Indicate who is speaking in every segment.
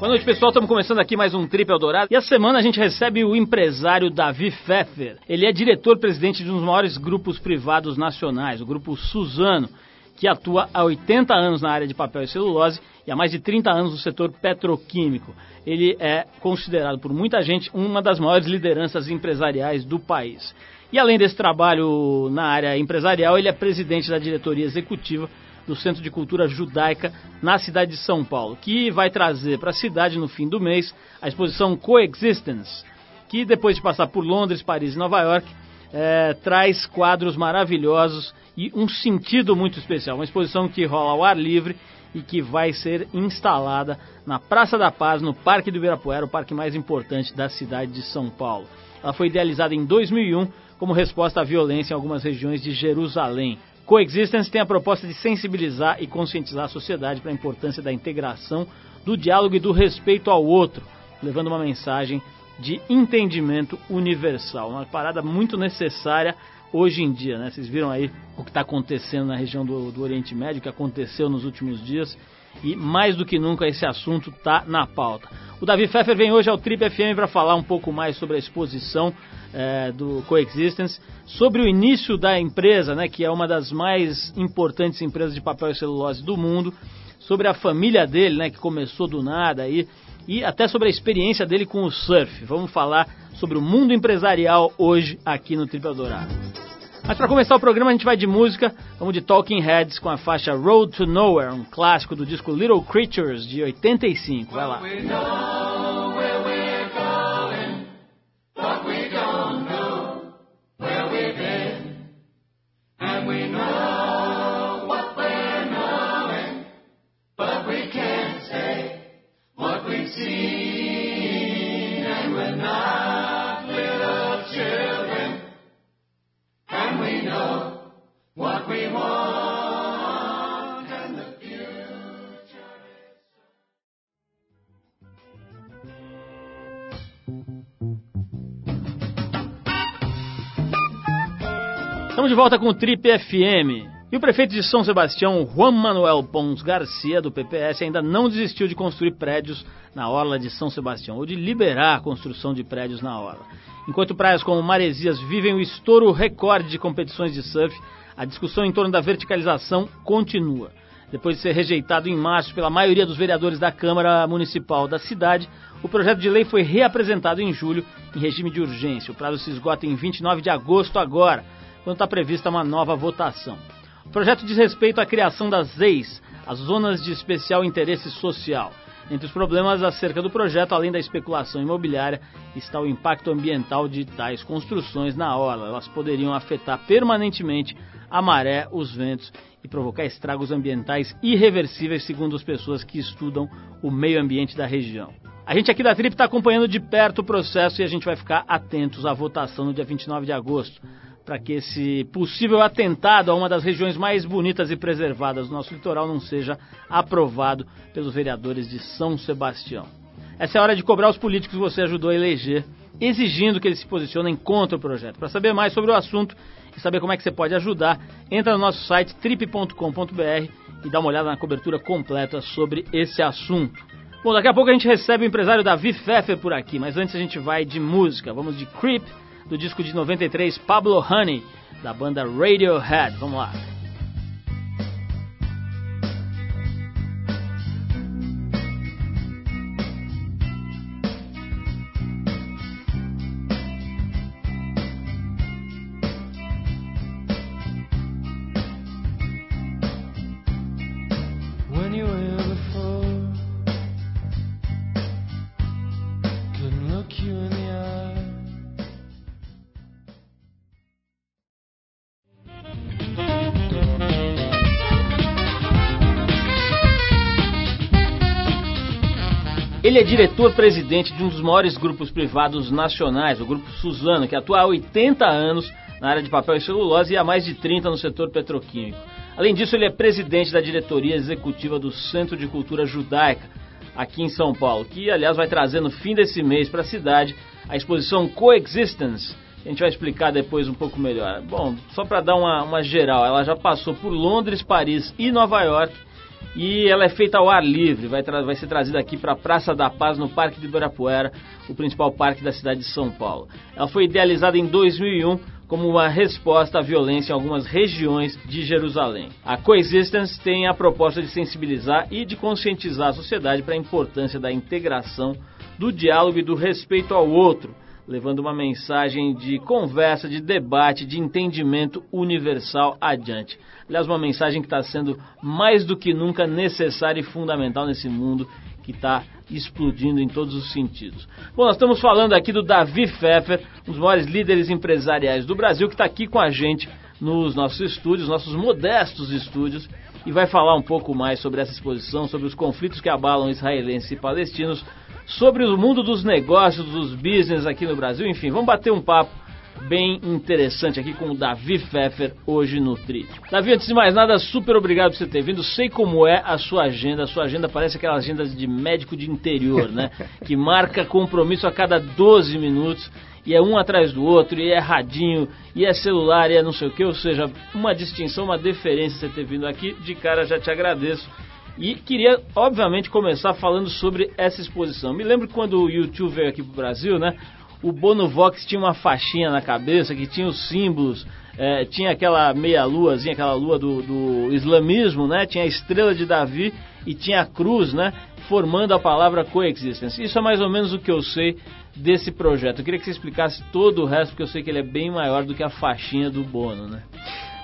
Speaker 1: Boa noite, pessoal. Estamos começando aqui mais um Trip Eldorado. E a semana a gente recebe o empresário Davi Pfeffer. Ele é diretor-presidente de um dos maiores grupos privados nacionais, o Grupo Suzano, que atua há 80 anos na área de papel e celulose e há mais de 30 anos no setor petroquímico. Ele é considerado por muita gente uma das maiores lideranças empresariais do país. E além desse trabalho na área empresarial, ele é presidente da diretoria executiva do Centro de Cultura Judaica na cidade de São Paulo, que vai trazer para a cidade no fim do mês a exposição Coexistence, que depois de passar por Londres, Paris e Nova York, é, traz quadros maravilhosos e um sentido muito especial. Uma exposição que rola ao ar livre e que vai ser instalada na Praça da Paz, no Parque do Ibirapuera, o parque mais importante da cidade de São Paulo. Ela foi idealizada em 2001 como resposta à violência em algumas regiões de Jerusalém. Coexistence tem a proposta de sensibilizar e conscientizar a sociedade para a importância da integração, do diálogo e do respeito ao outro, levando uma mensagem de entendimento universal. Uma parada muito necessária hoje em dia, né? Vocês viram aí o que está acontecendo na região do, do Oriente Médio, que aconteceu nos últimos dias e mais do que nunca esse assunto está na pauta. O Davi Pfeffer vem hoje ao Trip FM para falar um pouco mais sobre a exposição é, do Coexistence, sobre o início da empresa, né, que é uma das mais importantes empresas de papel e celulose do mundo, sobre a família dele, né, que começou do nada aí, e até sobre a experiência dele com o surf. Vamos falar sobre o mundo empresarial hoje aqui no Trip Eldorado. Mas para começar o programa a gente vai de música, vamos de Talking Heads com a faixa Road to Nowhere, um clássico do disco Little Creatures de 85. Vai lá. De volta com o Trip FM. E o prefeito de São Sebastião, Juan Manuel Pons Garcia, do PPS, ainda não desistiu de construir prédios na orla de São Sebastião, ou de liberar a construção de prédios na orla. Enquanto praias como Maresias vivem o estouro recorde de competições de surf, a discussão em torno da verticalização continua. Depois de ser rejeitado em março pela maioria dos vereadores da Câmara Municipal da cidade, o projeto de lei foi reapresentado em julho em regime de urgência. O prazo se esgota em 29 de agosto agora quando está prevista uma nova votação. O projeto diz respeito à criação das ZEIS, as Zonas de Especial Interesse Social. Entre os problemas acerca do projeto, além da especulação imobiliária, está o impacto ambiental de tais construções na orla. Elas poderiam afetar permanentemente a maré, os ventos e provocar estragos ambientais irreversíveis, segundo as pessoas que estudam o meio ambiente da região. A gente aqui da Trip está acompanhando de perto o processo e a gente vai ficar atentos à votação no dia 29 de agosto para que esse possível atentado a uma das regiões mais bonitas e preservadas do nosso litoral não seja aprovado pelos vereadores de São Sebastião. Essa é a hora de cobrar os políticos que você ajudou a eleger, exigindo que eles se posicionem contra o projeto. Para saber mais sobre o assunto e saber como é que você pode ajudar, entra no nosso site trip.com.br e dá uma olhada na cobertura completa sobre esse assunto. Bom, daqui a pouco a gente recebe o empresário Davi Pfeffer por aqui, mas antes a gente vai de música. Vamos de Creep do disco de 93 Pablo Honey, da banda Radiohead. Vamos lá. Ele é diretor-presidente de um dos maiores grupos privados nacionais, o Grupo Suzano, que atua há 80 anos na área de papel e celulose e há mais de 30 no setor petroquímico. Além disso, ele é presidente da diretoria executiva do Centro de Cultura Judaica, aqui em São Paulo, que, aliás, vai trazer no fim desse mês para a cidade a exposição Coexistence. A gente vai explicar depois um pouco melhor. Bom, só para dar uma, uma geral, ela já passou por Londres, Paris e Nova York e ela é feita ao ar livre. Vai, vai ser trazida aqui para a Praça da Paz, no Parque de Ibirapuera, o principal parque da cidade de São Paulo. Ela foi idealizada em 2001 como uma resposta à violência em algumas regiões de Jerusalém. A Coexistence tem a proposta de sensibilizar e de conscientizar a sociedade para a importância da integração, do diálogo e do respeito ao outro levando uma mensagem de conversa, de debate, de entendimento universal adiante. Aliás, uma mensagem que está sendo mais do que nunca necessária e fundamental nesse mundo que está explodindo em todos os sentidos. Bom, nós estamos falando aqui do Davi Pfeffer, um dos maiores líderes empresariais do Brasil, que está aqui com a gente nos nossos estúdios, nossos modestos estúdios, e vai falar um pouco mais sobre essa exposição, sobre os conflitos que abalam israelenses e palestinos, sobre o mundo dos negócios, dos business aqui no Brasil. Enfim, vamos bater um papo bem interessante aqui com o Davi Pfeffer hoje no Tri. Davi, antes de mais nada, super obrigado por você ter vindo. Sei como é a sua agenda. A sua agenda parece aquelas agendas de médico de interior, né? que marca compromisso a cada 12 minutos e é um atrás do outro, e é radinho, e é celular, e é não sei o que, ou seja, uma distinção, uma deferência você ter vindo aqui, de cara já te agradeço. E queria, obviamente, começar falando sobre essa exposição. Me lembro quando o YouTube veio aqui para o Brasil, né? O Bono Vox tinha uma faixinha na cabeça que tinha os símbolos, é, tinha aquela meia-luazinha, aquela lua do, do, islamismo, né? Tinha a estrela de Davi e tinha a cruz, né? Formando a palavra coexistence. Isso é mais ou menos o que eu sei desse projeto. Eu queria que você explicasse todo o resto, porque eu sei que ele é bem maior do que a faixinha do Bono, né?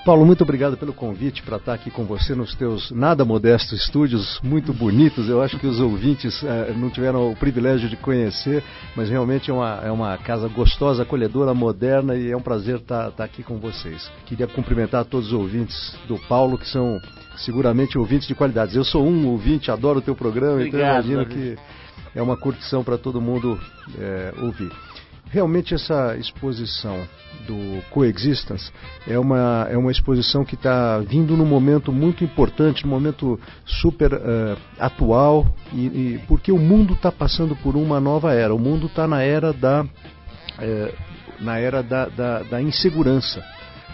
Speaker 2: Paulo, muito obrigado pelo convite para estar aqui com você nos teus nada modestos estúdios, muito bonitos. Eu acho que os ouvintes eh, não tiveram o privilégio de conhecer, mas realmente é uma, é uma casa gostosa, acolhedora, moderna e é um prazer estar, estar aqui com vocês. Queria cumprimentar todos os ouvintes do Paulo, que são seguramente ouvintes de qualidade. Eu sou um ouvinte, adoro o teu programa,
Speaker 1: obrigado, então
Speaker 2: imagino que é uma curtição para todo mundo é, ouvir. Realmente essa exposição do Coexistence é uma, é uma exposição que está vindo num momento muito importante, num momento super uh, atual, e, e, porque o mundo está passando por uma nova era. O mundo está na era da, uh, na era da, da, da insegurança.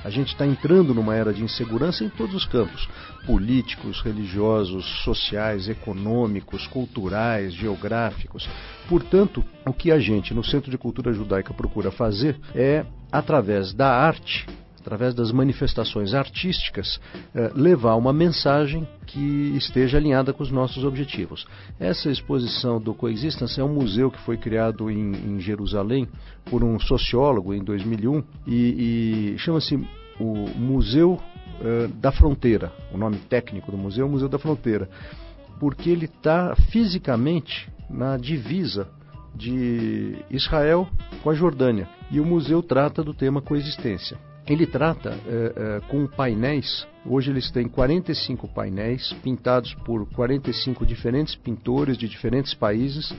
Speaker 2: A gente está entrando numa era de insegurança em todos os campos políticos, religiosos, sociais, econômicos, culturais, geográficos. Portanto, o que a gente no Centro de Cultura Judaica procura fazer é, através da arte, através das manifestações artísticas, eh, levar uma mensagem que esteja alinhada com os nossos objetivos. Essa exposição do Coexistence é um museu que foi criado em, em Jerusalém por um sociólogo em 2001 e, e chama-se o Museu uh, da Fronteira. O nome técnico do museu é o Museu da Fronteira, porque ele está fisicamente na divisa de Israel com a Jordânia. E o museu trata do tema coexistência. Ele trata é, é, com painéis, hoje eles têm 45 painéis pintados por 45 diferentes pintores de diferentes países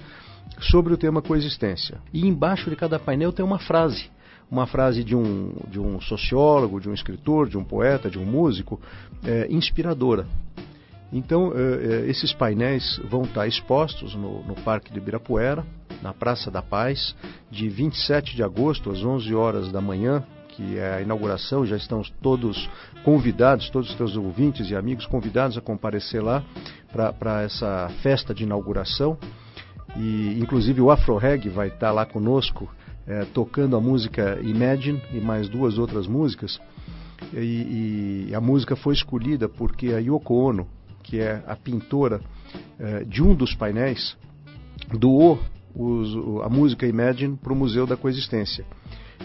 Speaker 2: sobre o tema coexistência. E embaixo de cada painel tem uma frase. Uma frase de um, de um sociólogo, de um escritor, de um poeta, de um músico, é, inspiradora. Então, esses painéis vão estar expostos no, no Parque de Ibirapuera, na Praça da Paz, de 27 de agosto às 11 horas da manhã que é a inauguração, já estão todos convidados, todos os teus ouvintes e amigos convidados a comparecer lá para essa festa de inauguração. E inclusive o Afro Reg vai estar lá conosco é, tocando a música Imagine e mais duas outras músicas. E, e, a música foi escolhida porque a Yoko Ono, que é a pintora é, de um dos painéis, doou os, a música Imagine para o Museu da Coexistência.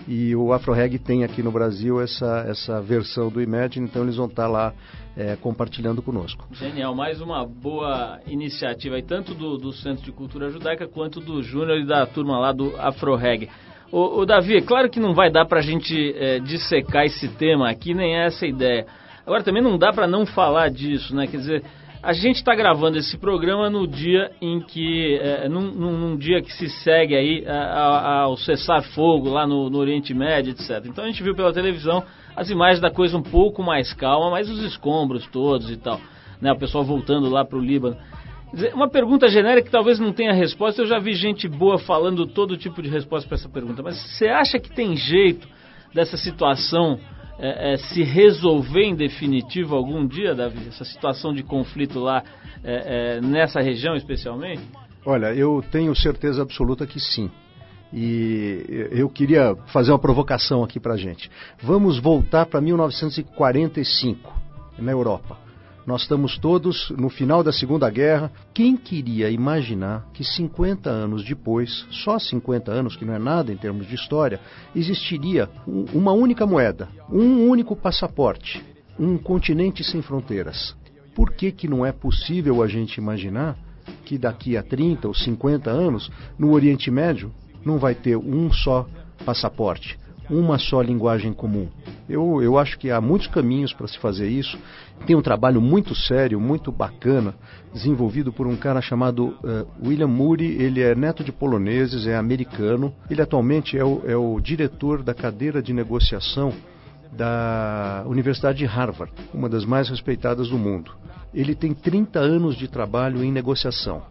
Speaker 2: E o AfroReg tem aqui no Brasil essa, essa versão do Imagine, então eles vão estar lá é, compartilhando conosco.
Speaker 1: Genial, mais uma boa iniciativa aí, tanto do, do Centro de Cultura Judaica quanto do Júnior e da turma lá do AfroReg. O, o Davi, é claro que não vai dar para a gente é, dissecar esse tema aqui, nem é essa ideia. Agora também não dá para não falar disso, né? Quer dizer, a gente está gravando esse programa no dia em que, é, num, num, dia que se segue aí é, ao cessar-fogo lá no, no, Oriente Médio, etc. Então a gente viu pela televisão as imagens da coisa um pouco mais calma, mas os escombros todos e tal, né? O pessoal voltando lá para o Líbano. Uma pergunta genérica que talvez não tenha resposta, eu já vi gente boa falando todo tipo de resposta para essa pergunta, mas você acha que tem jeito dessa situação é, é, se resolver em definitivo algum dia, Davi, essa situação de conflito lá é, é, nessa região especialmente?
Speaker 2: Olha, eu tenho certeza absoluta que sim. E eu queria fazer uma provocação aqui para gente. Vamos voltar para 1945, na Europa. Nós estamos todos no final da Segunda Guerra. Quem queria imaginar que 50 anos depois, só 50 anos, que não é nada em termos de história, existiria uma única moeda, um único passaporte, um continente sem fronteiras? Por que, que não é possível a gente imaginar que daqui a 30 ou 50 anos, no Oriente Médio, não vai ter um só passaporte, uma só linguagem comum. Eu, eu acho que há muitos caminhos para se fazer isso. Tem um trabalho muito sério, muito bacana, desenvolvido por um cara chamado uh, William Moody. Ele é neto de poloneses, é americano. Ele atualmente é o, é o diretor da cadeira de negociação da Universidade de Harvard, uma das mais respeitadas do mundo. Ele tem 30 anos de trabalho em negociação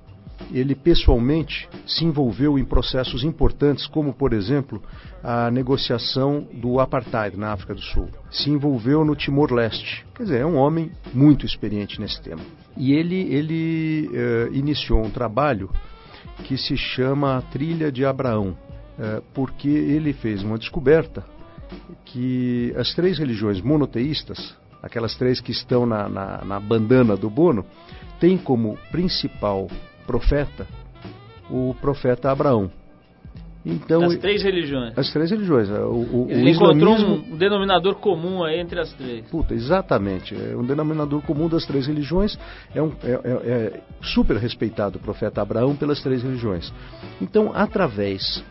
Speaker 2: ele pessoalmente se envolveu em processos importantes, como, por exemplo, a negociação do apartheid na África do Sul. Se envolveu no Timor-Leste. Quer dizer, é um homem muito experiente nesse tema. E ele, ele uh, iniciou um trabalho que se chama Trilha de Abraão, uh, porque ele fez uma descoberta que as três religiões monoteístas, aquelas três que estão na, na, na bandana do Bono, têm como principal profeta, o profeta Abraão.
Speaker 1: Então, as três religiões.
Speaker 2: As três religiões. O, o,
Speaker 1: Ele o encontrou islamismo... um denominador comum aí entre as três.
Speaker 2: Puta, exatamente. É um denominador comum das três religiões. É, um, é, é, é super respeitado o profeta Abraão pelas três religiões. Então, através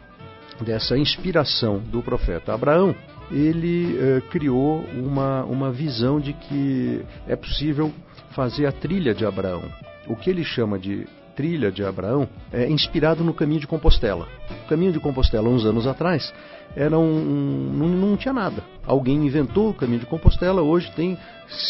Speaker 2: dessa inspiração do profeta Abraão, ele eh, criou uma, uma visão de que é possível fazer a trilha de Abraão. O que ele chama de trilha de Abraão é inspirado no caminho de Compostela. O caminho de Compostela, uns anos atrás, era um, não, não tinha nada. Alguém inventou o caminho de Compostela, hoje tem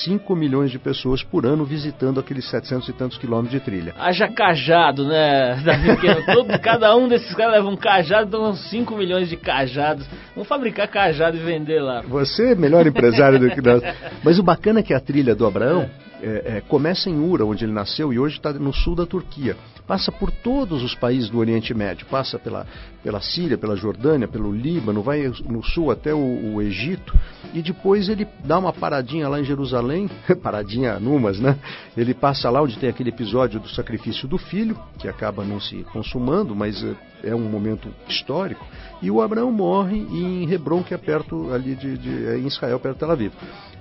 Speaker 2: 5 milhões de pessoas por ano visitando aqueles 700 e tantos quilômetros de trilha.
Speaker 1: Haja cajado, né, Davi? Todo, cada um desses caras leva um cajado, então 5 milhões de cajados. Vamos fabricar cajado e vender lá.
Speaker 2: Você é melhor empresário do que nós. Mas o bacana é que a trilha do Abraão. É é, é, começa em Ura, onde ele nasceu, e hoje está no sul da Turquia. Passa por todos os países do Oriente Médio, passa pela, pela Síria, pela Jordânia, pelo Líbano, vai no sul até o, o Egito, e depois ele dá uma paradinha lá em Jerusalém, paradinha numas, né? Ele passa lá onde tem aquele episódio do sacrifício do filho, que acaba não se consumando, mas é, é um momento histórico, e o Abraão morre em Hebron, que é perto ali de, de é em Israel, perto de Tel Aviv.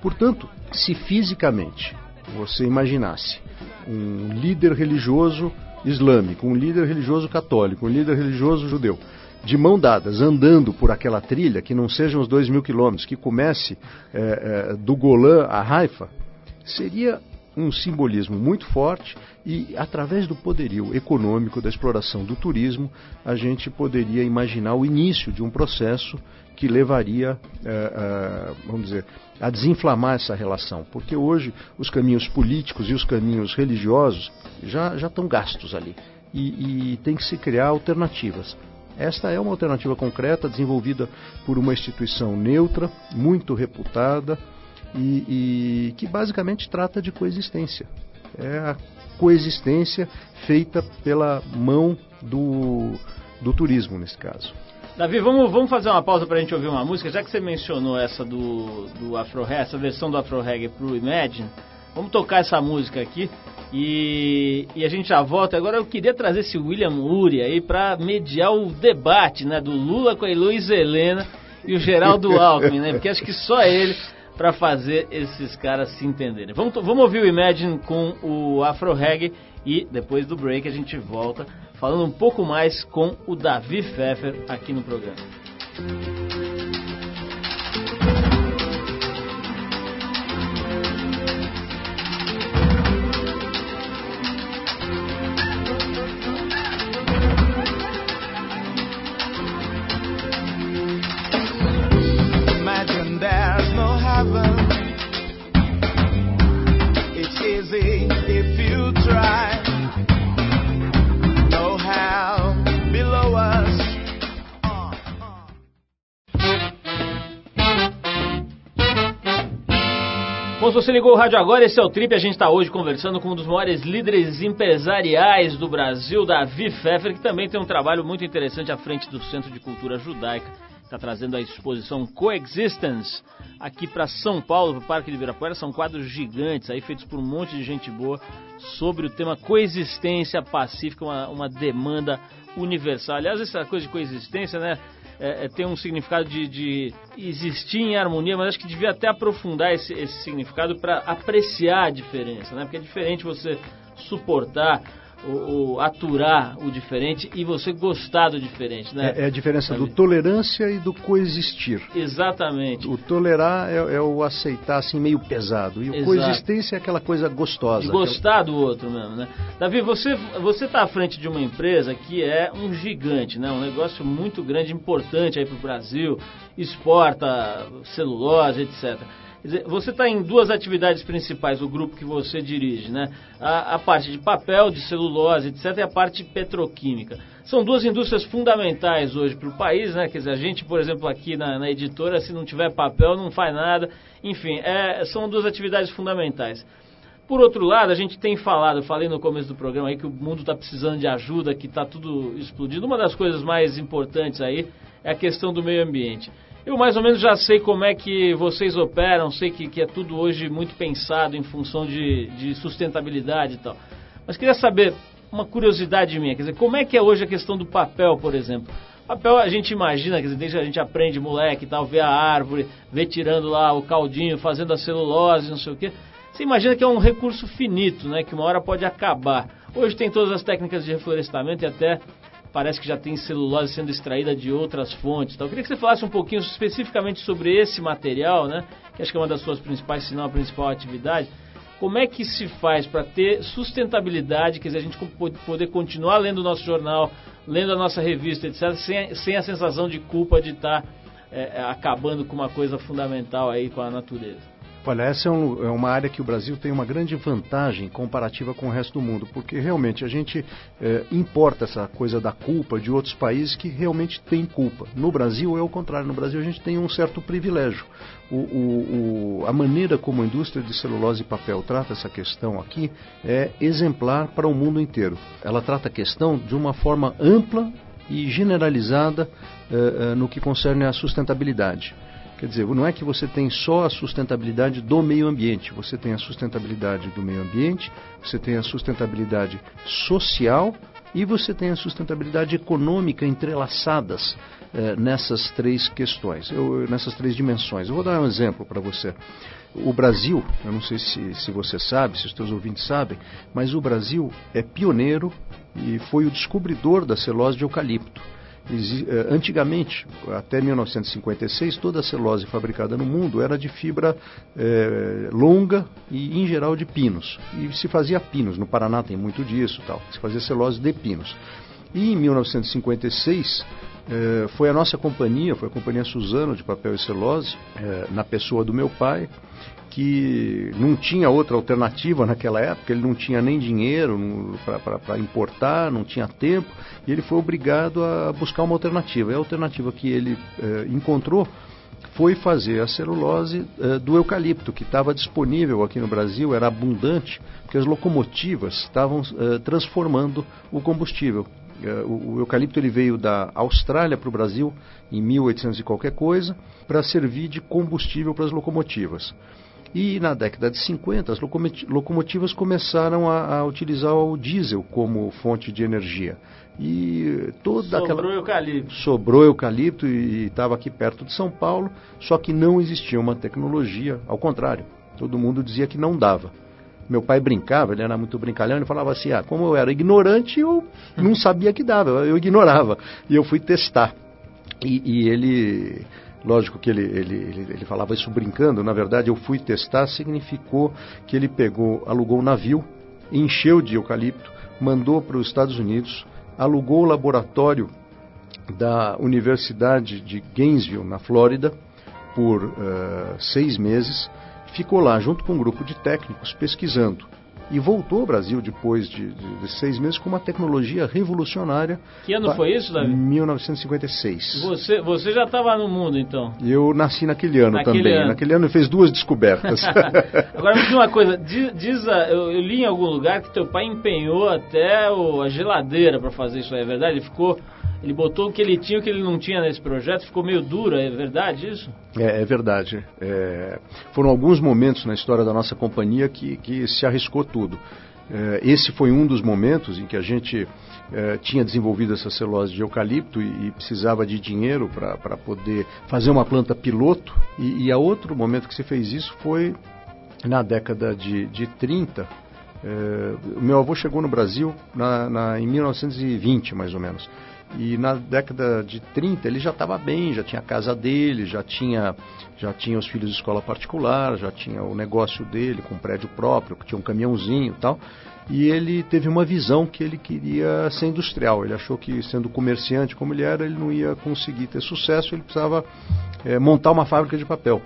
Speaker 2: Portanto, se fisicamente você imaginasse um líder religioso islâmico, um líder religioso católico, um líder religioso judeu, de mão dadas, andando por aquela trilha, que não sejam os dois mil quilômetros, que comece é, é, do Golã a Haifa, seria um simbolismo muito forte e, através do poderio econômico da exploração do turismo, a gente poderia imaginar o início de um processo que levaria, é, é, vamos dizer, a desinflamar essa relação, porque hoje os caminhos políticos e os caminhos religiosos já, já estão gastos ali e, e tem que se criar alternativas. Esta é uma alternativa concreta desenvolvida por uma instituição neutra, muito reputada e, e que basicamente trata de coexistência. É a coexistência feita pela mão do, do turismo, nesse caso.
Speaker 1: Davi, vamos, vamos fazer uma pausa para a gente ouvir uma música, já que você mencionou essa do, do Afro Reggae, essa versão do Afro Reggae pro Imagine. Vamos tocar essa música aqui e, e a gente já volta. Agora eu queria trazer esse William Uri aí para mediar o debate né, do Lula com a Luiz Helena e o Geraldo Alckmin, né? Porque acho que só ele para fazer esses caras se entenderem. Vamos, vamos ouvir o Imagine com o Afro Reggae e depois do break a gente volta falando um pouco mais com o Davi Pfeffer aqui no programa. Você ligou o rádio agora, esse é o Trip. A gente está hoje conversando com um dos maiores líderes empresariais do Brasil, Davi Pfeffer, que também tem um trabalho muito interessante à frente do Centro de Cultura Judaica. Está trazendo a exposição Coexistence aqui para São Paulo, para o Parque de Ibirapuera. São quadros gigantes aí, feitos por um monte de gente boa, sobre o tema coexistência pacífica, uma, uma demanda universal. Aliás, essa coisa de coexistência, né? É, é, tem um significado de, de, existir em harmonia, mas acho que devia até aprofundar esse, esse significado para apreciar a diferença, né? Porque é diferente você suportar o, o, aturar o diferente e você gostar do diferente, né?
Speaker 2: É, é a diferença Sabe? do tolerância e do coexistir.
Speaker 1: Exatamente.
Speaker 2: O tolerar é, é o aceitar assim meio pesado e o Exato. coexistência é aquela coisa gostosa.
Speaker 1: De gostar aquela... do outro mesmo, né? Davi, você você está à frente de uma empresa que é um gigante, né? Um negócio muito grande, importante aí para o Brasil, exporta celulose, etc. Você está em duas atividades principais, o grupo que você dirige, né? A, a, parte de papel, de celulose, etc., e a parte petroquímica. São duas indústrias fundamentais hoje para o país, né? Quer dizer, a gente, por exemplo, aqui na, na editora, se não tiver papel, não faz nada. Enfim, é, são duas atividades fundamentais. Por outro lado, a gente tem falado, eu falei no começo do programa aí que o mundo está precisando de ajuda, que está tudo explodindo. Uma das coisas mais importantes aí é a questão do meio ambiente. Eu mais ou menos já sei como é que vocês operam, sei que, que é tudo hoje muito pensado em função de, de sustentabilidade e tal. Mas queria saber, uma curiosidade minha, quer dizer, como é que é hoje a questão do papel, por exemplo? Papel a gente imagina, quer dizer, desde a gente aprende moleque e tal, vê a árvore, vê tirando lá o caldinho, fazendo a celulose, não sei o quê. Você imagina que é um recurso finito, né? Que uma hora pode acabar. Hoje tem todas as técnicas de reflorestamento e até parece que já tem celulose sendo extraída de outras fontes. Então, eu queria que você falasse um pouquinho especificamente sobre esse material, né? Que acho que é uma das suas principais, se não a principal atividade. Como é que se faz para ter sustentabilidade, quer dizer, a gente poder continuar lendo o nosso jornal, lendo a nossa revista, etc., sem, sem a sensação de culpa de estar tá, é, acabando com uma coisa fundamental aí com a natureza?
Speaker 2: Olha, essa é, um, é, uma área que o Brasil tem uma grande vantagem comparativa com o resto do mundo, porque realmente a gente é, importa essa coisa da culpa de outros países que realmente têm culpa. No Brasil é o contrário, no Brasil a gente tem um certo privilégio. O, o, o, a maneira como a indústria de celulose e papel trata essa questão aqui é exemplar para o mundo inteiro. Ela trata a questão de uma forma ampla e generalizada é, é, no que concerne à sustentabilidade. Quer dizer, não é que você tem só a sustentabilidade do meio ambiente, você tem a sustentabilidade do meio ambiente, você tem a sustentabilidade social e você tem a sustentabilidade econômica entrelaçadas eh, nessas três questões, eu, nessas três dimensões. Eu vou dar um exemplo para você. O Brasil, eu não sei se, se você sabe, se os teus ouvintes sabem, mas o Brasil é pioneiro e foi o descobridor da celulose de eucalipto. Eh, antigamente, até 1956, toda a celulose fabricada no mundo era de fibra é, longa e, em geral, de pinos. E se fazia pinos. No Paraná tem muito disso, tal. Se fazia celulose de pinos. E em 1956 é, foi a nossa companhia, foi a companhia Suzano de papel e celulose, na pessoa do meu pai, que não tinha outra alternativa naquela época, ele não tinha nem dinheiro para importar, não tinha tempo, e ele foi obrigado a buscar uma alternativa. E a alternativa que ele eh, encontrou foi fazer a celulose eh, do eucalipto, que estava disponível aqui no Brasil, era abundante, porque as locomotivas estavam eh, transformando o combustível. O, o eucalipto ele veio da Austrália para o Brasil em 1800 e qualquer coisa para servir de combustível para as locomotivas. E na década de 50, as locomotivas começaram a, a utilizar o diesel como fonte de energia. E toda
Speaker 1: Sobrou
Speaker 2: aquela.
Speaker 1: eucalipto.
Speaker 2: Sobrou eucalipto e estava aqui perto de São Paulo, só que não existia uma tecnologia, ao contrário, todo mundo dizia que não dava. Meu pai brincava, ele era muito brincalhão, ele falava assim: ah, como eu era ignorante, eu não sabia que dava, eu ignorava. E eu fui testar. E, e ele Lógico que ele, ele, ele, ele, falava isso brincando, na verdade eu fui testar, significou que ele pegou, alugou um navio, encheu de eucalipto, mandou para os Estados Unidos, alugou o laboratório da Universidade de Gainesville, na Flórida, por uh, seis meses, ficou lá junto com um grupo de técnicos pesquisando e voltou ao Brasil depois de, de, de seis meses com uma tecnologia revolucionária.
Speaker 1: Que ano foi isso, Davi?
Speaker 2: 1956.
Speaker 1: Você, você já estava no mundo, então?
Speaker 2: Eu nasci naquele ano naquele também. Ano. Naquele ano ele fez duas descobertas.
Speaker 1: Agora me diz uma coisa, diz, diz a, eu, eu, li em algum lugar que teu pai empenhou até o, a geladeira para fazer isso aí, é verdade? Ele ficou ele botou o que ele tinha e o que ele não tinha nesse projeto, ficou meio duro, é verdade isso?
Speaker 2: É, é verdade. É, foram alguns momentos na história da nossa companhia que, que se arriscou tudo. É, esse foi um dos momentos em que a gente é, tinha desenvolvido essa celulose de eucalipto e, e precisava de dinheiro para poder fazer uma planta piloto. E, e a outro momento que se fez isso foi na década de, de 30. É, meu avô chegou no Brasil na, na, em 1920, mais ou menos. E na década de 30 ele já estava bem, já tinha a casa dele, já tinha, já tinha os filhos de escola particular, já tinha o negócio dele com um prédio próprio, que tinha um caminhãozinho e tal. E ele teve uma visão que ele queria ser industrial. Ele achou que sendo comerciante como ele era, ele não ia conseguir ter sucesso, ele precisava é, montar uma fábrica de papel.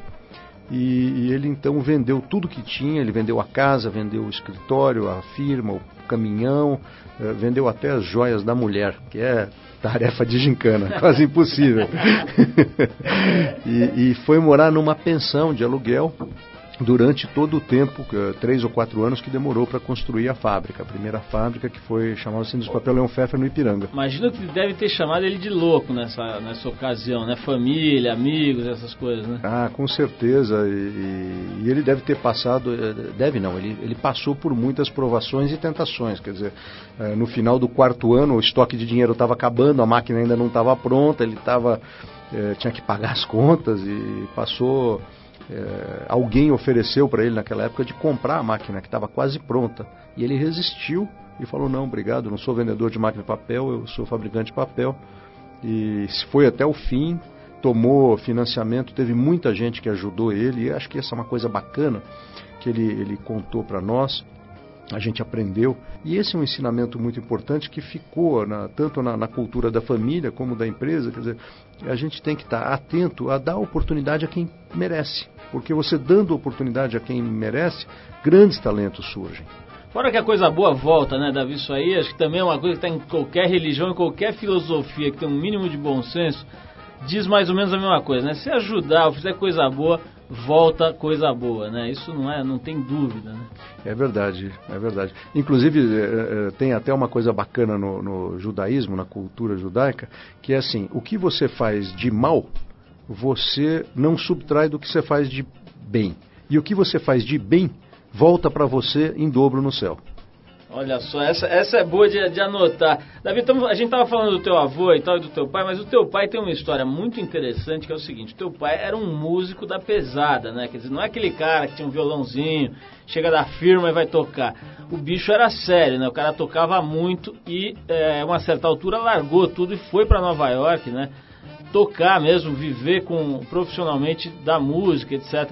Speaker 2: E, e, ele então vendeu tudo que tinha, ele vendeu a casa, vendeu o escritório, a firma, o caminhão, eh, vendeu até as joias da mulher, que é tarefa de gincana, quase impossível. e, e foi morar numa pensão de aluguel durante todo o tempo, três ou quatro anos, que demorou para construir a fábrica. A primeira fábrica que foi chamada assim dos papel Leão Pfeffer no Ipiranga.
Speaker 1: Imagino que deve ter chamado ele de louco nessa, nessa ocasião, né? Família, amigos, essas coisas, né?
Speaker 2: Ah, com certeza. E, e ele deve ter passado, eh, deve não, ele, ele passou por muitas provações e tentações. Quer dizer, eh, no final do quarto ano, o estoque de dinheiro estava acabando, a máquina ainda não estava pronta, ele estava eh, tinha que pagar as contas e passou é, alguém ofereceu para ele naquela época de comprar a máquina que estava quase pronta. E ele resistiu e falou não, obrigado, não sou vendedor de máquina de papel, eu sou fabricante de papel. E foi até o fim, tomou financiamento, teve muita gente que ajudou ele e acho que essa é uma coisa bacana que ele, ele contou para nós a gente aprendeu. E esse é um ensinamento muito importante que ficou na, tanto na, na, cultura da família como da empresa. Quer dizer, a gente tem que estar atento a dar oportunidade a quem merece. Porque você dando oportunidade a quem merece, grandes talentos surgem.
Speaker 1: Fora que a coisa boa volta, né, Davi? Isso aí acho que também é uma coisa que está em qualquer religião, em qualquer filosofia que tem um mínimo de bom senso, diz mais ou menos a mesma coisa, né? Se ajudar ou fizer coisa boa, volta coisa boa, né? Isso não é, não tem dúvida, né?
Speaker 2: É verdade, é verdade. Inclusive é, tem até uma coisa bacana no, no judaísmo, na cultura judaica, que é assim: o que você faz de mal, você não subtrai do que você faz de bem, e o que você faz de bem volta para você em dobro no céu.
Speaker 1: Olha só, essa, essa é boa de, de anotar. Davi, tamo, a gente estava falando do teu avô e tal e do teu pai, mas o teu pai tem uma história muito interessante que é o seguinte: o teu pai era um músico da pesada, né? Quer dizer, não é aquele cara que tinha um violãozinho, chega da firma e vai tocar. O bicho era sério, né? O cara tocava muito e, é, uma certa altura, largou tudo e foi para Nova York, né? Tocar mesmo, viver com profissionalmente da música, etc.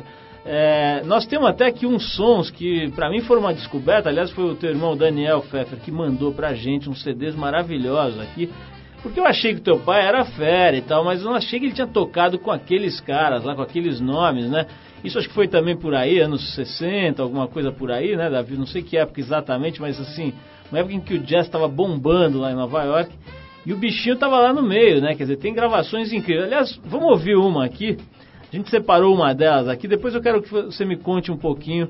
Speaker 1: É, nós temos até aqui uns sons que para mim foram uma descoberta. Aliás, foi o teu irmão Daniel Pfeffer que mandou pra gente uns CDs maravilhosos aqui. Porque eu achei que teu pai era fera e tal, mas eu não achei que ele tinha tocado com aqueles caras lá, com aqueles nomes, né? Isso acho que foi também por aí, anos 60, alguma coisa por aí, né, Davi? Não sei que época exatamente, mas assim, uma época em que o jazz estava bombando lá em Nova York e o bichinho estava lá no meio, né? Quer dizer, tem gravações incríveis. Aliás, vamos ouvir uma aqui a gente separou uma delas aqui. Depois eu quero que você me conte um pouquinho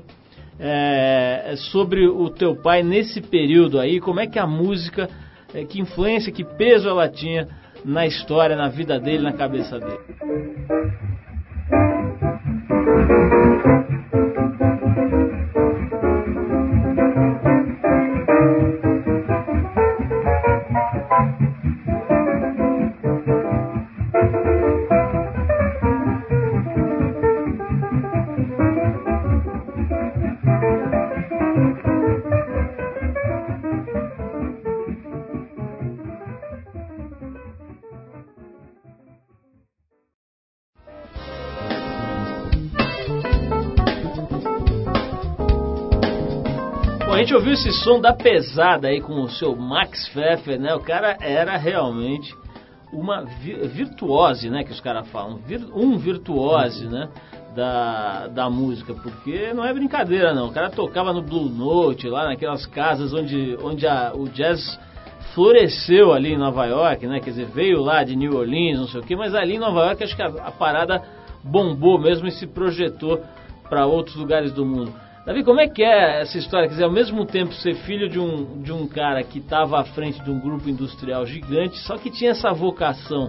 Speaker 1: é, sobre o teu pai nesse período aí, como é que a música, é, que influência, que peso ela tinha na história, na vida dele, na cabeça dele. Gente ouviu esse som da pesada aí com o seu Max Pfeffer, né? O cara era realmente uma virtuose, né, que os caras falam, um virtuose, né, da, da música, porque não é brincadeira não. O cara tocava no Blue Note, lá naquelas casas onde, onde a, o jazz floresceu ali em Nova York, né? Quer dizer, veio lá de New Orleans, não sei o quê, mas ali em Nova York acho que a, a parada bombou mesmo e se projetou para outros lugares do mundo. Davi, como é que é essa história? Quer dizer, ao mesmo tempo ser filho de um, de um cara que estava à frente de um grupo industrial gigante, só que tinha essa vocação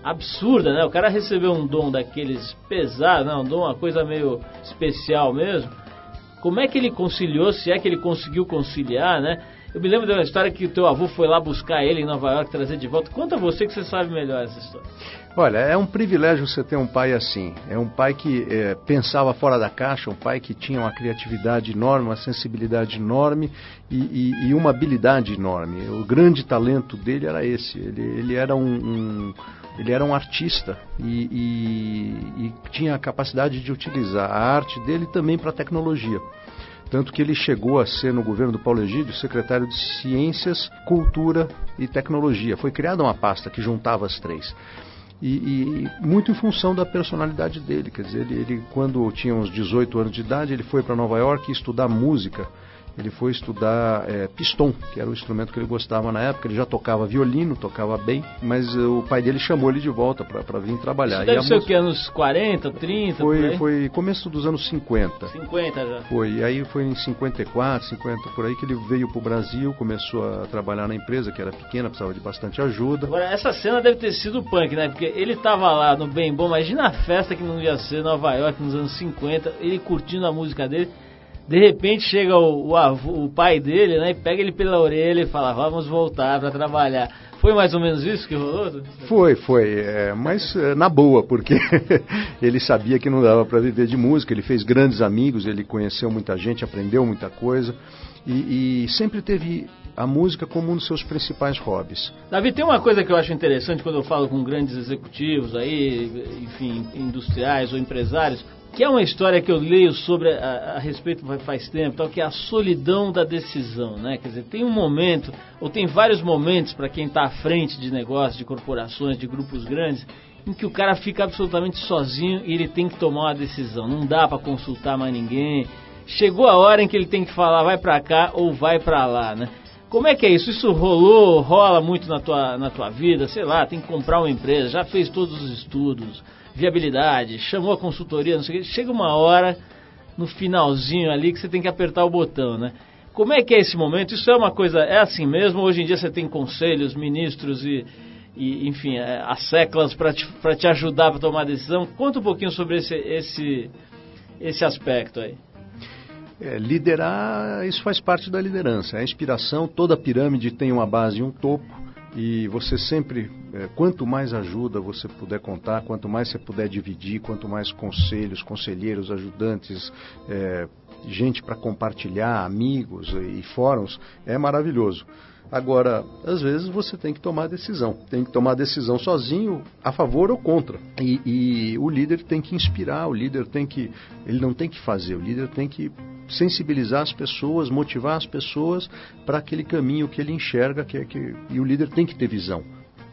Speaker 1: absurda, né? O cara recebeu um dom daqueles pesados, né? Um dom, uma coisa meio especial mesmo. Como é que ele conciliou, se é que ele conseguiu conciliar, né? Eu me lembro de uma história que o teu avô foi lá buscar ele em Nova York, trazer de volta. Conta você que você sabe melhor essa história.
Speaker 2: Olha, é um privilégio você ter um pai assim. É um pai que é, pensava fora da caixa, um pai que tinha uma criatividade enorme, uma sensibilidade enorme e, e, e uma habilidade enorme. O grande talento dele era esse. Ele, ele era um, um ele era um artista e, e, e, tinha a capacidade de utilizar a arte dele também para a tecnologia. Tanto que ele chegou a ser, no governo do Paulo Egídio, secretário de Ciências, Cultura e Tecnologia. Foi criada uma pasta que juntava as três. E, e, muito em função da personalidade dele. Quer dizer, ele, ele, quando tinha uns 18 anos de idade, ele foi para Nova York estudar música ele foi estudar é, piston, que era o instrumento que ele gostava na época. Ele já tocava violino, tocava bem, mas uh, o pai dele chamou ele de volta para vir trabalhar. Isso
Speaker 1: deve ser música... o que, anos 40, 30?
Speaker 2: Foi, foi começo dos anos 50.
Speaker 1: 50 já.
Speaker 2: Foi, e aí foi em 54, 50 por aí que ele veio para o Brasil, começou a trabalhar na empresa, que era pequena, precisava de bastante ajuda.
Speaker 1: Agora, essa cena deve ter sido punk, né? Porque ele estava lá no Bem Bom, imagina a festa que não ia ser em Nova York nos anos 50, ele curtindo a música dele de repente chega o, o, avô, o, pai dele, né, e pega ele pela orelha e fala, vamos voltar para trabalhar. Foi mais ou menos isso que rolou?
Speaker 2: Foi, foi, é, mas é, na boa, porque ele sabia que não dava para viver de música, ele fez grandes amigos, ele conheceu muita gente, aprendeu muita coisa e, e sempre teve a música como um dos seus principais hobbies.
Speaker 1: Davi, tem uma coisa que eu acho interessante quando eu falo com grandes executivos aí, enfim, industriais ou empresários, que é uma história que eu leio sobre a, a, respeito faz tempo, tal, que é a solidão da decisão, né? Quer dizer, tem um momento, ou tem vários momentos para quem está à frente de negócios, de corporações, de grupos grandes, em que o cara fica absolutamente sozinho e ele tem que tomar uma decisão. Não dá para consultar mais ninguém. Chegou a hora em que ele tem que falar vai para cá ou vai para lá, né? Como é que é isso? Isso rolou, rola muito na tua, na tua vida? Sei lá, tem que comprar uma empresa, já fez todos os estudos, viabilidade, chamou a consultoria, não sei o que. Chega uma hora, no finalzinho ali, que você tem que apertar o botão, né? Como é que é esse momento? Isso é uma coisa, é assim mesmo? Hoje em dia você tem conselhos, ministros e, e enfim, é, as seclas para te, te ajudar para tomar decisão. Conta um pouquinho sobre esse, esse, esse aspecto aí.
Speaker 2: É, liderar, isso faz parte da liderança. É a inspiração, toda pirâmide tem uma base e um topo. E você sempre, é, quanto mais ajuda você puder contar, quanto mais você puder dividir, quanto mais conselhos, conselheiros, ajudantes, é, gente para compartilhar, amigos e fóruns, é maravilhoso. Agora, às vezes você tem que tomar decisão. Tem que tomar decisão sozinho, a favor ou contra. E, e, o líder tem que inspirar, o líder tem que. Ele não tem que fazer, o líder tem que sensibilizar as pessoas, motivar as pessoas para aquele caminho que ele enxerga, que é que e o líder tem que ter visão.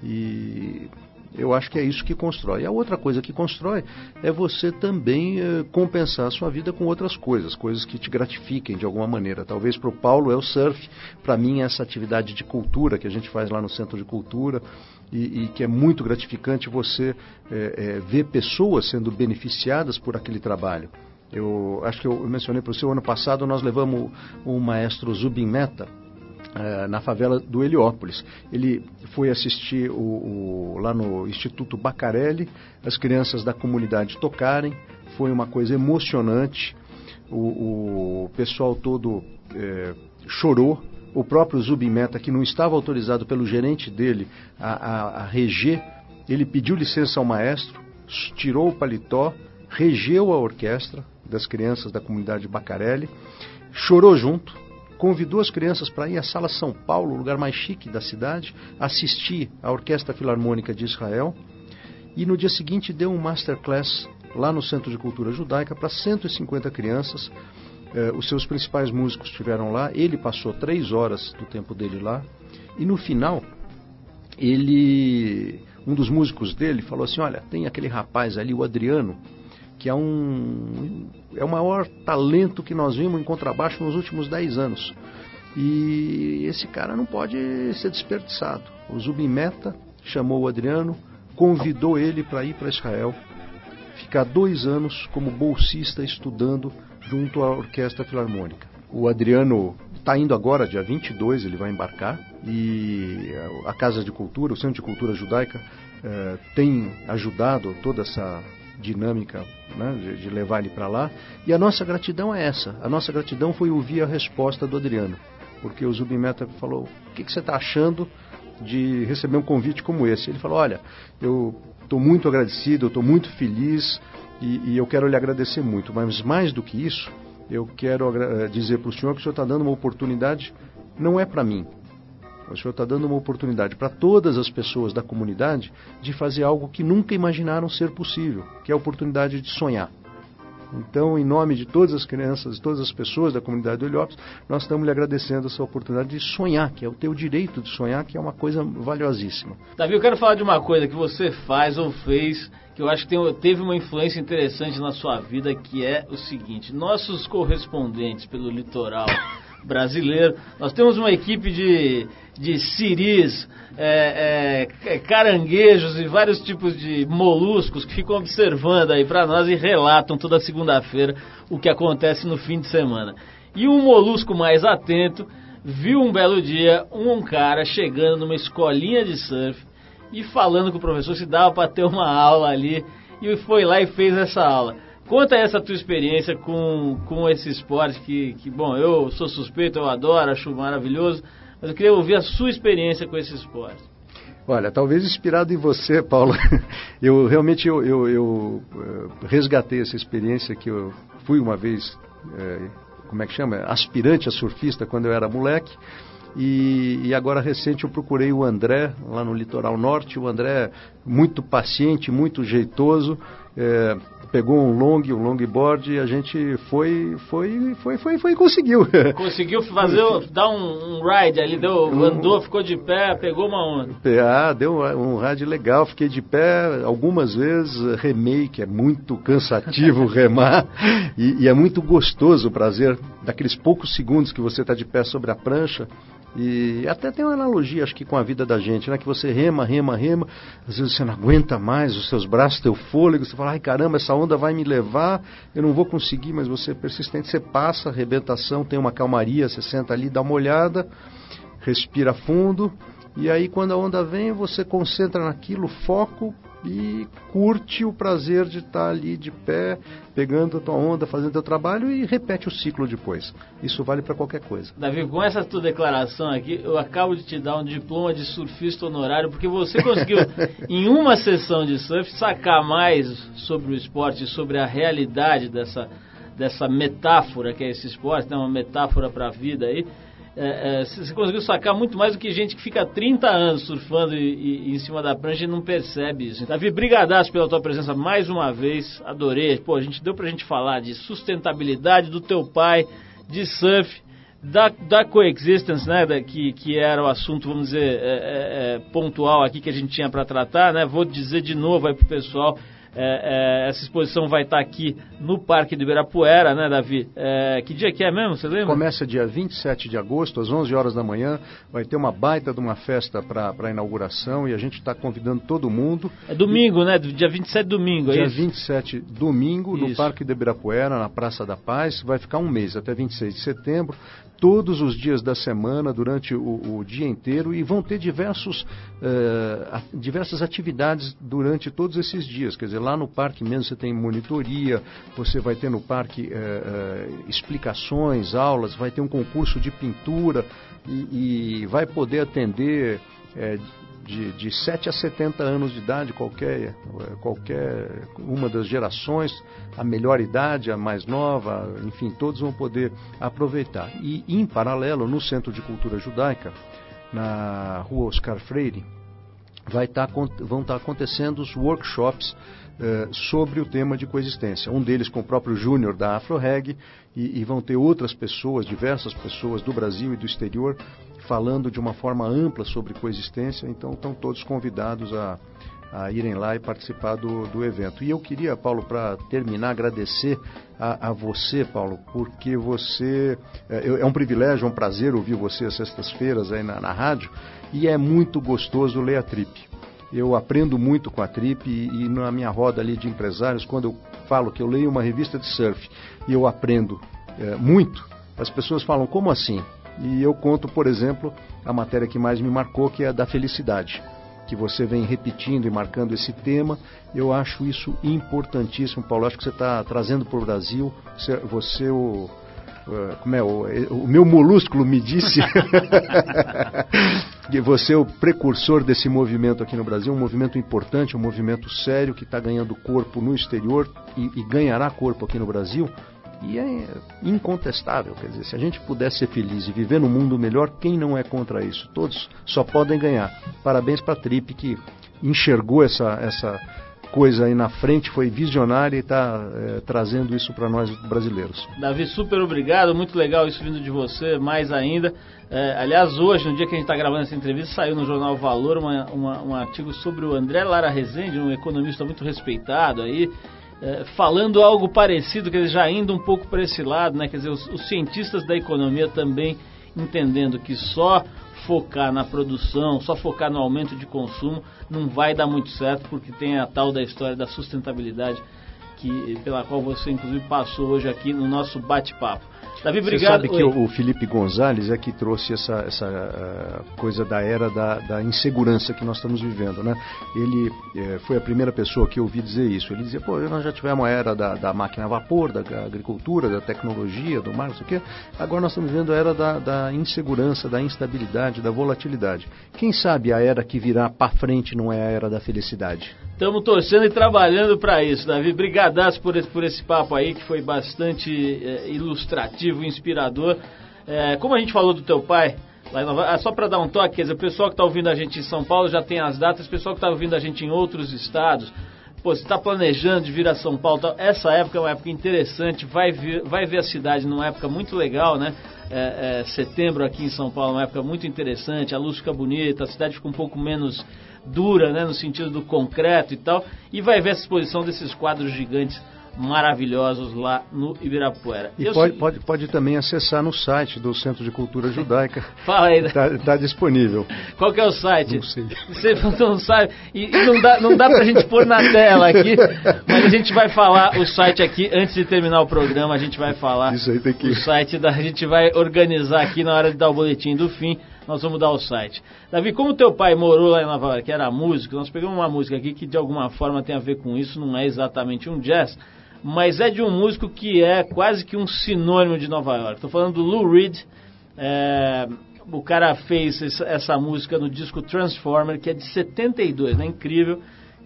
Speaker 2: E eu acho que é isso que constrói. A outra coisa que constrói é você também eh, compensar a sua vida com outras coisas, coisas que te gratifiquem de alguma maneira. Talvez para o Paulo é o surf, para mim é essa atividade de cultura que a gente faz lá no Centro de Cultura. E, e que é muito gratificante você é, é, ver pessoas sendo beneficiadas por aquele trabalho. Eu acho que eu mencionei para o seu ano passado nós levamos o maestro Zubin Meta é, na favela do Heliópolis. Ele foi assistir o, o, lá no Instituto Bacarelli, as crianças da comunidade tocarem, foi uma coisa emocionante. O, o pessoal todo é, chorou. O próprio Zubin Meta, que não estava autorizado pelo gerente dele a, a, a reger, ele pediu licença ao maestro, tirou o paletó, regeu a orquestra, das crianças da comunidade Bacarelli, chorou junto, convidou as crianças para ir à Sala São Paulo, o lugar mais chique da cidade, assistir à Orquestra Filarmônica de Israel, e no dia seguinte deu um masterclass lá no Centro de Cultura Judaica para 150 crianças. Eh, os seus principais músicos estiveram lá, ele passou três horas do tempo dele lá, e no final ele um dos músicos dele falou assim: Olha, tem aquele rapaz ali, o Adriano, que é um é o maior talento que nós vimos em contrabaixo nos últimos 10 anos. E esse cara não pode ser desperdiçado. O Zubimeta chamou o Adriano, convidou ele para ir para Israel, ficar dois anos como bolsista estudando junto à Orquestra Filarmônica. O Adriano está indo agora, dia 22, ele vai embarcar, e a Casa de Cultura, o Centro de Cultura Judaica, eh, tem ajudado toda essa dinâmica né, de, de levar ele para lá. E a nossa gratidão é essa. A nossa gratidão foi ouvir a resposta do Adriano. Porque o Zubimeta falou: O que, que você está achando de receber um convite como esse? Ele falou: Olha, eu estou muito agradecido, eu estou muito feliz e, e, eu quero lhe agradecer muito. Mas mais do que isso, eu quero dizer para o senhor que o senhor está dando uma oportunidade, não é para mim, o senhor está dando uma oportunidade para todas as pessoas da comunidade de fazer algo que nunca imaginaram ser possível, que é a oportunidade de sonhar. Então, em nome de todas as crianças, todas as pessoas da comunidade do Heliópolis, nós estamos lhe agradecendo essa oportunidade de sonhar, que é o teu direito de sonhar, que é uma coisa valiosíssima.
Speaker 1: Davi, eu quero falar de uma coisa que você faz ou fez, que eu acho que tem, teve uma influência interessante na sua vida, que é o seguinte: nossos correspondentes pelo litoral brasileiro. Nós temos uma equipe de, de siris, é, é, caranguejos e vários tipos de moluscos que ficam observando aí para nós e relatam toda segunda-feira o que acontece no fim de semana. E um molusco mais atento viu um belo dia um cara chegando numa escolinha de surf e falando com o professor se dava para ter uma aula ali e foi lá e fez essa aula. Conta essa tua experiência com, com esse esporte que, que, bom, eu sou suspeito, eu adoro, acho maravilhoso, mas eu queria ouvir a sua experiência com esse esporte.
Speaker 2: Olha, talvez inspirado em você, Paulo, eu realmente eu, eu, eu eh, resgatei essa experiência que eu fui uma vez, é, como é que chama? Aspirante a surfista quando eu era moleque. E, e, agora recente eu procurei o André lá no litoral norte. O André muito paciente, muito jeitoso. É, pegou um long, um longboard e a gente foi, foi, foi, foi, foi e conseguiu.
Speaker 1: Conseguiu fazer, dar um, um ride ali, deu, andou, ficou de pé, pegou uma onda.
Speaker 2: Ah, deu um, um ride legal, fiquei de pé algumas vezes, remei, que é muito cansativo remar, e, e é muito gostoso o prazer daqueles poucos segundos que você está de pé sobre a prancha, e até tem uma analogia, acho que com a vida da gente, né? Que você rema, rema, rema, às vezes você não aguenta mais os seus braços, teu fôlego, você fala, ai caramba, essa onda vai me levar, eu não vou conseguir, mas você é persistente, você passa, arrebentação, tem uma calmaria, você senta ali, dá uma olhada, respira fundo, e aí quando a onda vem, você concentra naquilo, foco, e curte o prazer de estar ali de pé, pegando a tua onda, fazendo teu trabalho e repete o ciclo depois. Isso vale para qualquer coisa.
Speaker 1: Davi, com essa tua declaração aqui, eu acabo de te dar um diploma de surfista honorário, porque você conseguiu, em uma sessão de surf, sacar mais sobre o esporte, sobre a realidade dessa, dessa metáfora que é esse esporte, né? uma metáfora para a vida aí é, é, você conseguiu sacar muito mais do que gente que fica 30 anos surfando e, e, em cima da prancha e não percebe isso. Davi, brigadaço pela tua presença mais uma vez, adorei. Pô, a gente deu pra gente falar de sustentabilidade do teu pai, de surf, da, da coexistence, né, da, que, que era o assunto, vamos dizer, é, é, é pontual aqui que a gente tinha para tratar, né, vou dizer de novo aí pro pessoal, é, é, essa exposição vai estar aqui no Parque do Ibirapuera, né, Davi? É, que dia que é mesmo, você lembra?
Speaker 2: Começa dia 27 de agosto, às 11 horas da manhã. Vai ter uma baita de uma festa para a inauguração e a gente está convidando todo mundo.
Speaker 1: É domingo, e... né? Dia 27 domingo, é
Speaker 2: Dia
Speaker 1: isso?
Speaker 2: 27 domingo, isso. no Parque do Ibirapuera, na Praça da Paz. Vai ficar um mês, até 26 de setembro todos os dias da semana, durante o, o dia inteiro, e vão ter diversos, uh, diversas atividades durante todos esses dias. Quer dizer, lá no parque mesmo você tem monitoria, você vai ter no parque uh, uh, explicações, aulas, vai ter um concurso de pintura e, e vai poder atender de, de 7 a 70 anos de idade, qualquer, qualquer uma das gerações, a melhor idade, a mais nova, enfim, todos vão poder aproveitar. E, em paralelo, no Centro de Cultura Judaica, na rua Oscar Freire, vai tá vão estar tá acontecendo os workshops eh, sobre o tema de coexistência. Um deles com o próprio Júnior da AfroReg e, e vão ter outras pessoas, diversas pessoas do Brasil e do exterior, falando de uma forma ampla sobre coexistência, então estão todos convidados a, a irem lá e participar do, do evento. E eu queria, Paulo, para terminar, agradecer a, a, você, Paulo, porque você é, é, um privilégio, é um prazer ouvir você às sextas-feiras aí na, na rádio e é muito gostoso ler a Trip. Eu aprendo muito com a Trip e, e, na minha roda ali de empresários, quando eu falo que eu leio uma revista de surf e eu aprendo é, muito, as pessoas falam, como assim? E eu conto, por exemplo, a matéria que mais me marcou, que é a da felicidade que você vem repetindo e marcando esse tema. Eu acho isso importantíssimo, Paulo. Acho que você está trazendo para o Brasil. Você, você o, como é, o, o meu molúsculo me disse que você é o precursor desse movimento aqui no Brasil, um movimento importante, um movimento sério que está ganhando corpo no exterior e, e ganhará corpo aqui no Brasil. E é incontestável, quer dizer, se a gente puder ser feliz e viver num mundo melhor, quem não é contra isso? Todos só podem ganhar. Parabéns para a Trip que enxergou essa, essa coisa aí na frente, foi visionária e está é, trazendo isso para nós brasileiros.
Speaker 1: Davi, super obrigado, muito legal isso vindo de você, mais ainda. É, aliás, hoje, no dia que a gente está gravando essa entrevista, saiu no jornal Valor uma, uma, um artigo sobre o André Lara Rezende, um economista muito respeitado aí, é, falando algo parecido, quer dizer, já indo um pouco para esse lado, né? Quer dizer, os, os, cientistas da economia também entendendo que só focar na produção, só focar no aumento de consumo não vai dar muito certo, porque tem a tal da história da sustentabilidade que, pela qual você inclusive passou hoje aqui no nosso bate-papo.
Speaker 2: Davi, obrigado. Você sabe que o, Felipe Gonzalez é que trouxe essa, essa uh, coisa da era da, da, insegurança que nós estamos vivendo, né? Ele uh, foi a primeira pessoa que eu ouvi dizer isso. Ele dizia, pô, nós já tivemos a era da, da máquina a vapor, da agricultura, da tecnologia, do mar, não sei o quê. Agora nós estamos vivendo a era da, da insegurança, da instabilidade, da volatilidade. Quem sabe a era que virá para frente não é a era da felicidade?
Speaker 1: Estamos torcendo e trabalhando para isso, Davi. Brigadaço por esse, por esse papo aí, que foi bastante é, ilustrativo, inspirador. É, como a gente falou do teu pai, Nova... ah, só para dar um toque, quer dizer, o pessoal que está ouvindo a gente em São Paulo já tem as datas, o pessoal que está ouvindo a gente em outros estados, pô, você está planejando de vir a São Paulo, essa época é uma época interessante, vai, vir, vai ver a cidade numa época muito legal, né? É, é, setembro aqui em São Paulo é uma época muito interessante, a luz fica bonita, a cidade fica um pouco menos dura, né, no sentido do concreto e tal, e vai ver essa exposição desses quadros gigantes maravilhosos lá no Ibirapuera.
Speaker 2: E pode, pode, pode também acessar no site do Centro de Cultura Judaica.
Speaker 1: Fala aí.
Speaker 2: Está tá disponível.
Speaker 1: Qual que é o site?
Speaker 2: Não sei.
Speaker 1: Você não sabe. E, e não, dá, não dá pra gente pôr na tela aqui, mas a gente vai falar o site aqui, antes de terminar o programa, a gente vai falar
Speaker 2: Isso aí tem que...
Speaker 1: o site, da, a gente vai organizar aqui na hora de dar o boletim do fim nós vamos dar o site. Davi, como teu pai morou lá em Nova York, que era músico, nós pegamos uma música aqui que de alguma forma tem a ver com isso, não é exatamente um jazz, mas é de um músico que é quase que um sinônimo de Nova York. Estou falando do Lou Reed. É, o cara fez essa música no disco Transformer, que é de 72, né? Incrível.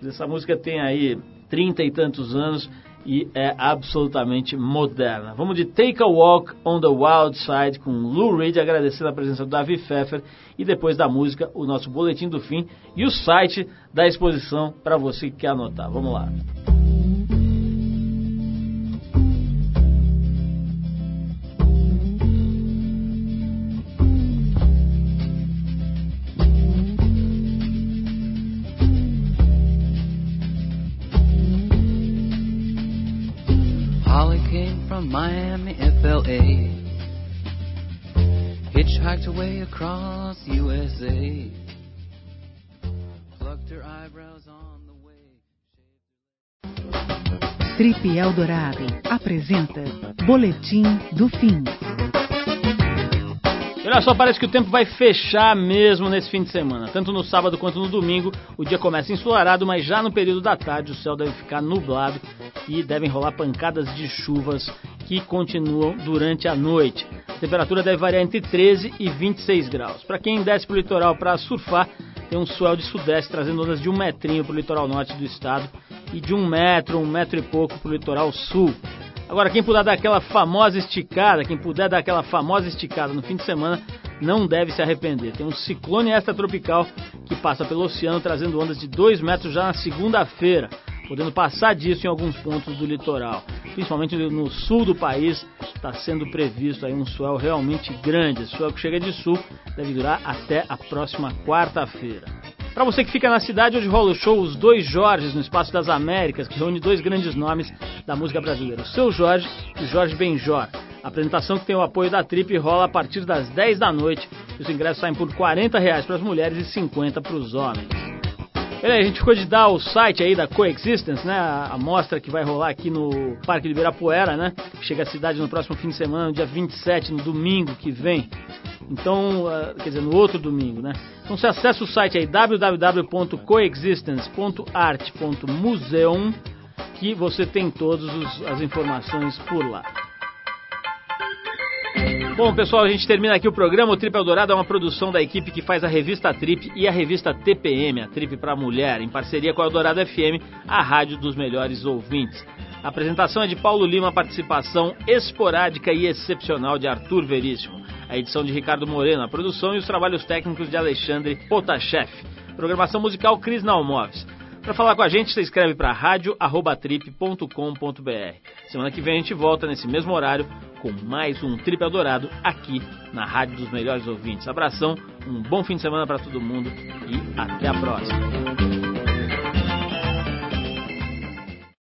Speaker 1: Essa música tem aí trinta e tantos anos e é absolutamente moderna. Vamos de Take a Walk on the Wild Side com Lou Reed, agradecendo a presença do Davi Pfeffer e depois da música, o nosso boletim do fim e o site da exposição para você que quer anotar. Vamos lá. Hitchhiked away across USA. Plucked her eyebrows on the way.
Speaker 3: Trip Eldorado apresenta Boletim do Fim.
Speaker 1: Olha só, parece que o tempo vai fechar mesmo nesse fim de semana. Tanto no sábado quanto no domingo, o dia começa ensolarado, mas já no período da tarde o céu deve ficar nublado e devem rolar pancadas de chuvas que continuam durante a noite. A temperatura deve variar entre 13 e 26 graus. Para quem desce para o litoral para surfar, tem um swell de sudeste trazendo ondas de um metrinho para o litoral norte do estado e de um metro, um metro e pouco para o litoral sul. Agora, quem puder dar aquela famosa esticada, quem puder dar aquela famosa esticada no fim de semana, não deve se arrepender. Tem um ciclone extratropical que passa pelo oceano, trazendo ondas de 2 metros já na segunda-feira podendo passar disso em alguns pontos do litoral. Principalmente no sul do país, está sendo previsto aí um swell realmente grande. Esse swell que chega de sul deve durar até a próxima quarta-feira. Para você que fica na cidade, hoje rola o show Os Dois Jorges no Espaço das Américas, que reúne dois grandes nomes da música brasileira, o Seu Jorge e Jorge Benjor. A apresentação que tem o apoio da Trip rola a partir das 10 da noite. Os ingressos saem por 40 reais para as mulheres e 50 para os homens. Olha, a gente ficou de dar o site aí da Coexistence, né? A, mostra que vai rolar aqui no Parque de Ibirapuera, né? Chega à cidade no próximo fim de semana, no dia 27, no domingo que vem. Então, uh, quer dizer, no outro domingo, né? Então você acessa o site aí www.coexistence.art.museum que você tem todas as informações por lá. Bom, pessoal, a gente termina aqui o programa. O Trip Eldorado é uma produção da equipe que faz a revista Trip e a revista TPM, a Trip para Mulher, em parceria com a Eldorado FM, a rádio dos melhores ouvintes. A apresentação é de Paulo Lima, participação esporádica e excepcional de Arthur Veríssimo. A edição de Ricardo Moreno, a produção e os trabalhos técnicos de Alexandre Potashev. Programação musical Cris Nalmoves. Para falar com a gente, você escreve para rádio@trip.com.br. Semana que vem a gente volta nesse mesmo horário com mais um Trip Adorado aqui na Rádio dos Melhores Ouvintes. Abração, um bom fim de semana para todo mundo e até a próxima.